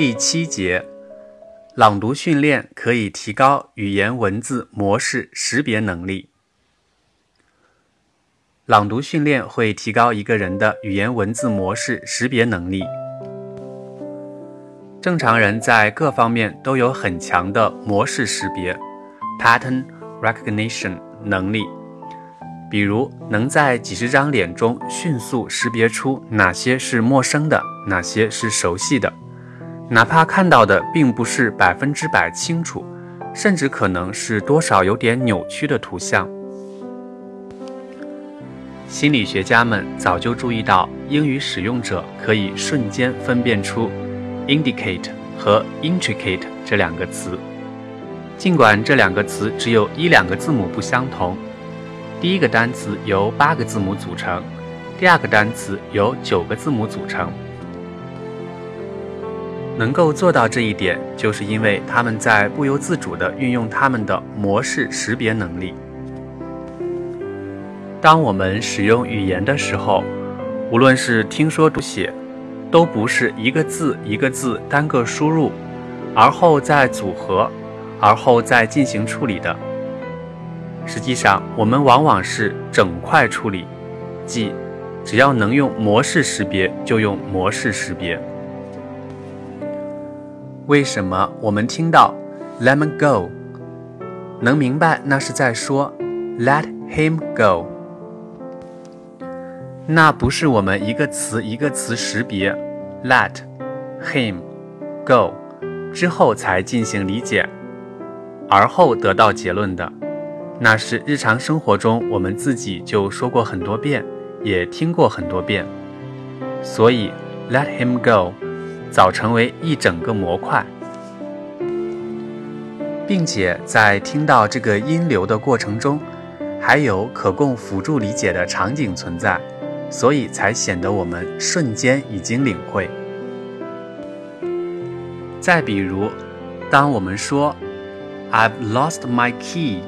第七节，朗读训练可以提高语言文字模式识别能力。朗读训练会提高一个人的语言文字模式识别能力。正常人在各方面都有很强的模式识别 （pattern recognition） 能力，比如能在几十张脸中迅速识别出哪些是陌生的，哪些是熟悉的。哪怕看到的并不是百分之百清楚，甚至可能是多少有点扭曲的图像。心理学家们早就注意到，英语使用者可以瞬间分辨出 “indicate” 和 “intricate” 这两个词，尽管这两个词只有一两个字母不相同。第一个单词由八个字母组成，第二个单词由九个字母组成。能够做到这一点，就是因为他们在不由自主地运用他们的模式识别能力。当我们使用语言的时候，无论是听说读写，都不是一个字一个字单个输入，而后再组合，而后再进行处理的。实际上，我们往往是整块处理，即只要能用模式识别，就用模式识别。为什么我们听到 "Let me go"，能明白那是在说 "Let him go"？那不是我们一个词一个词识别 "Let him go" 之后才进行理解，而后得到结论的。那是日常生活中我们自己就说过很多遍，也听过很多遍。所以 "Let him go"。早成为一整个模块，并且在听到这个音流的过程中，还有可供辅助理解的场景存在，所以才显得我们瞬间已经领会。再比如，当我们说 "I've lost my key"，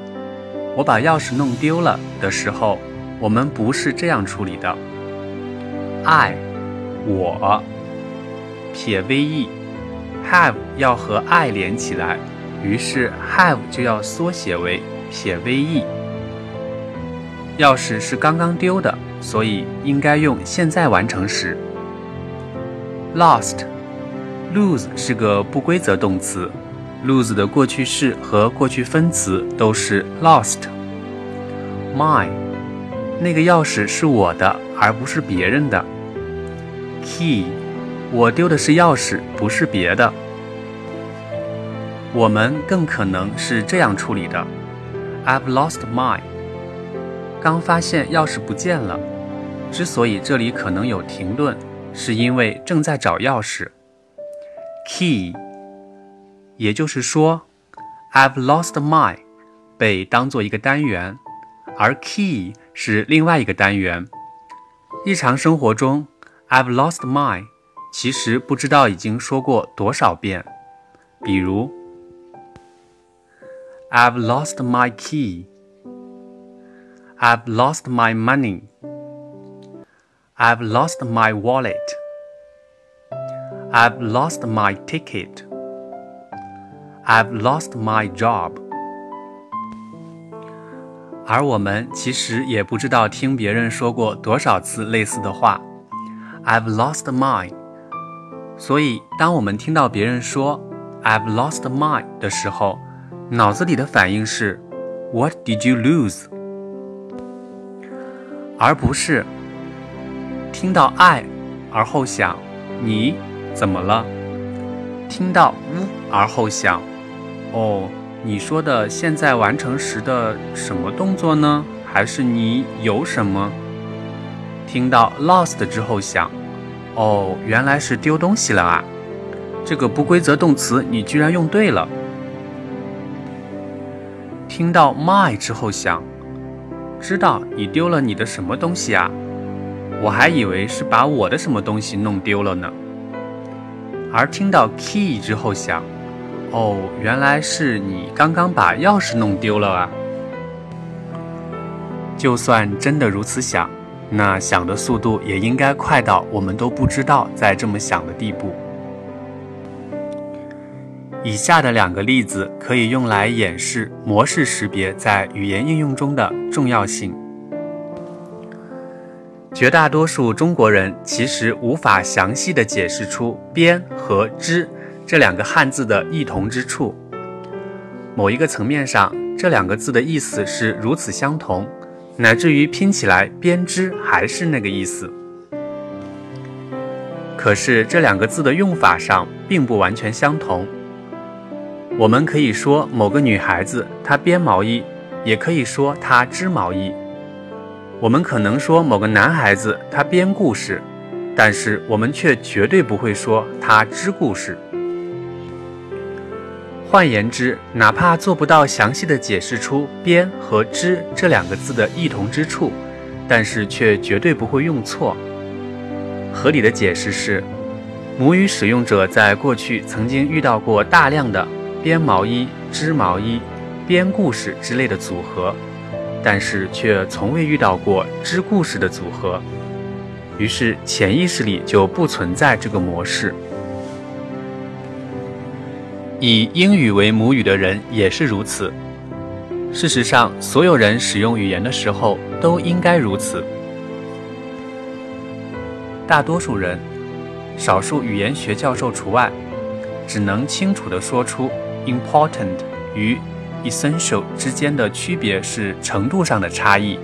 我把钥匙弄丢了的时候，我们不是这样处理的：I，我。撇 ve，have 要和 I 连起来，于是 have 就要缩写为撇 ve。钥匙是刚刚丢的，所以应该用现在完成时。lost，lose 是个不规则动词，lose 的过去式和过去分词都是 lost。my，那个钥匙是我的，而不是别人的。key。我丢的是钥匙，不是别的。我们更可能是这样处理的：I've lost my。刚发现钥匙不见了。之所以这里可能有停顿，是因为正在找钥匙。Key，也就是说，I've lost my 被当做一个单元，而 key 是另外一个单元。日常生活中，I've lost my。其实不知道已经说过多少遍，比如，I've lost my key。I've lost my money. I've lost my wallet. I've lost my ticket. I've lost my job. 而我们其实也不知道听别人说过多少次类似的话。I've lost mine. 所以，当我们听到别人说 "I've lost mine" 的时候，脑子里的反应是 "What did you lose"，而不是听到 "I" 而后想你怎么了？听到 "w" 而后想哦，你说的现在完成时的什么动作呢？还是你有什么？听到 "lost" 之后想。哦，原来是丢东西了啊！这个不规则动词你居然用对了。听到 my 之后想，知道你丢了你的什么东西啊？我还以为是把我的什么东西弄丢了呢。而听到 key 之后想，哦，原来是你刚刚把钥匙弄丢了啊！就算真的如此想。那想的速度也应该快到我们都不知道在这么想的地步。以下的两个例子可以用来演示模式识别在语言应用中的重要性。绝大多数中国人其实无法详细的解释出“编”和“织”这两个汉字的异同之处。某一个层面上，这两个字的意思是如此相同，乃至于拼起来“编织”还是那个意思。可是这两个字的用法上并不完全相同。我们可以说某个女孩子她编毛衣，也可以说她织毛衣。我们可能说某个男孩子他编故事，但是我们却绝对不会说他织故事。换言之，哪怕做不到详细的解释出“编”和“织”这两个字的异同之处，但是却绝对不会用错。合理的解释是，母语使用者在过去曾经遇到过大量的。编毛衣、织毛衣、编故事之类的组合，但是却从未遇到过织故事的组合，于是潜意识里就不存在这个模式。以英语为母语的人也是如此。事实上，所有人使用语言的时候都应该如此。大多数人，少数语言学教授除外，只能清楚地说出。Important 与 essential 之间的区别是程度上的差异，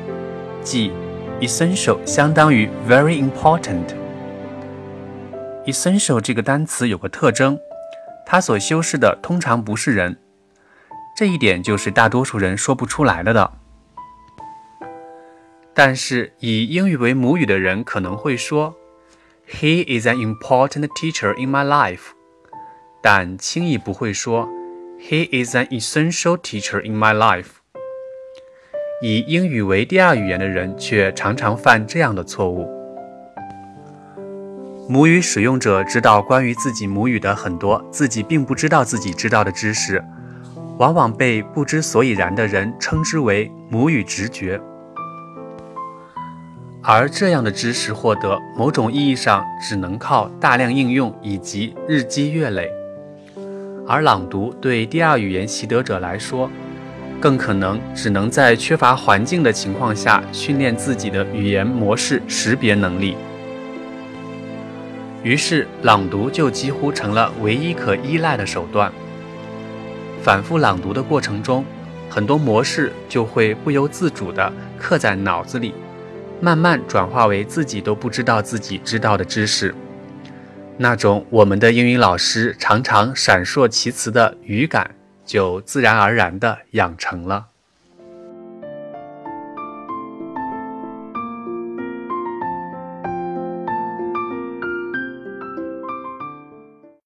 即 essential 相当于 very important。essential 这个单词有个特征，它所修饰的通常不是人，这一点就是大多数人说不出来了的。但是以英语为母语的人可能会说，He is an important teacher in my life，但轻易不会说。He is an essential teacher in my life。以英语为第二语言的人却常常犯这样的错误。母语使用者知道关于自己母语的很多自己并不知道自己知道的知识，往往被不知所以然的人称之为母语直觉。而这样的知识获得，某种意义上只能靠大量应用以及日积月累。而朗读对第二语言习得者来说，更可能只能在缺乏环境的情况下训练自己的语言模式识别能力。于是，朗读就几乎成了唯一可依赖的手段。反复朗读的过程中，很多模式就会不由自主地刻在脑子里，慢慢转化为自己都不知道自己知道的知识。那种我们的英语老师常常闪烁其词的语感，就自然而然地养成了。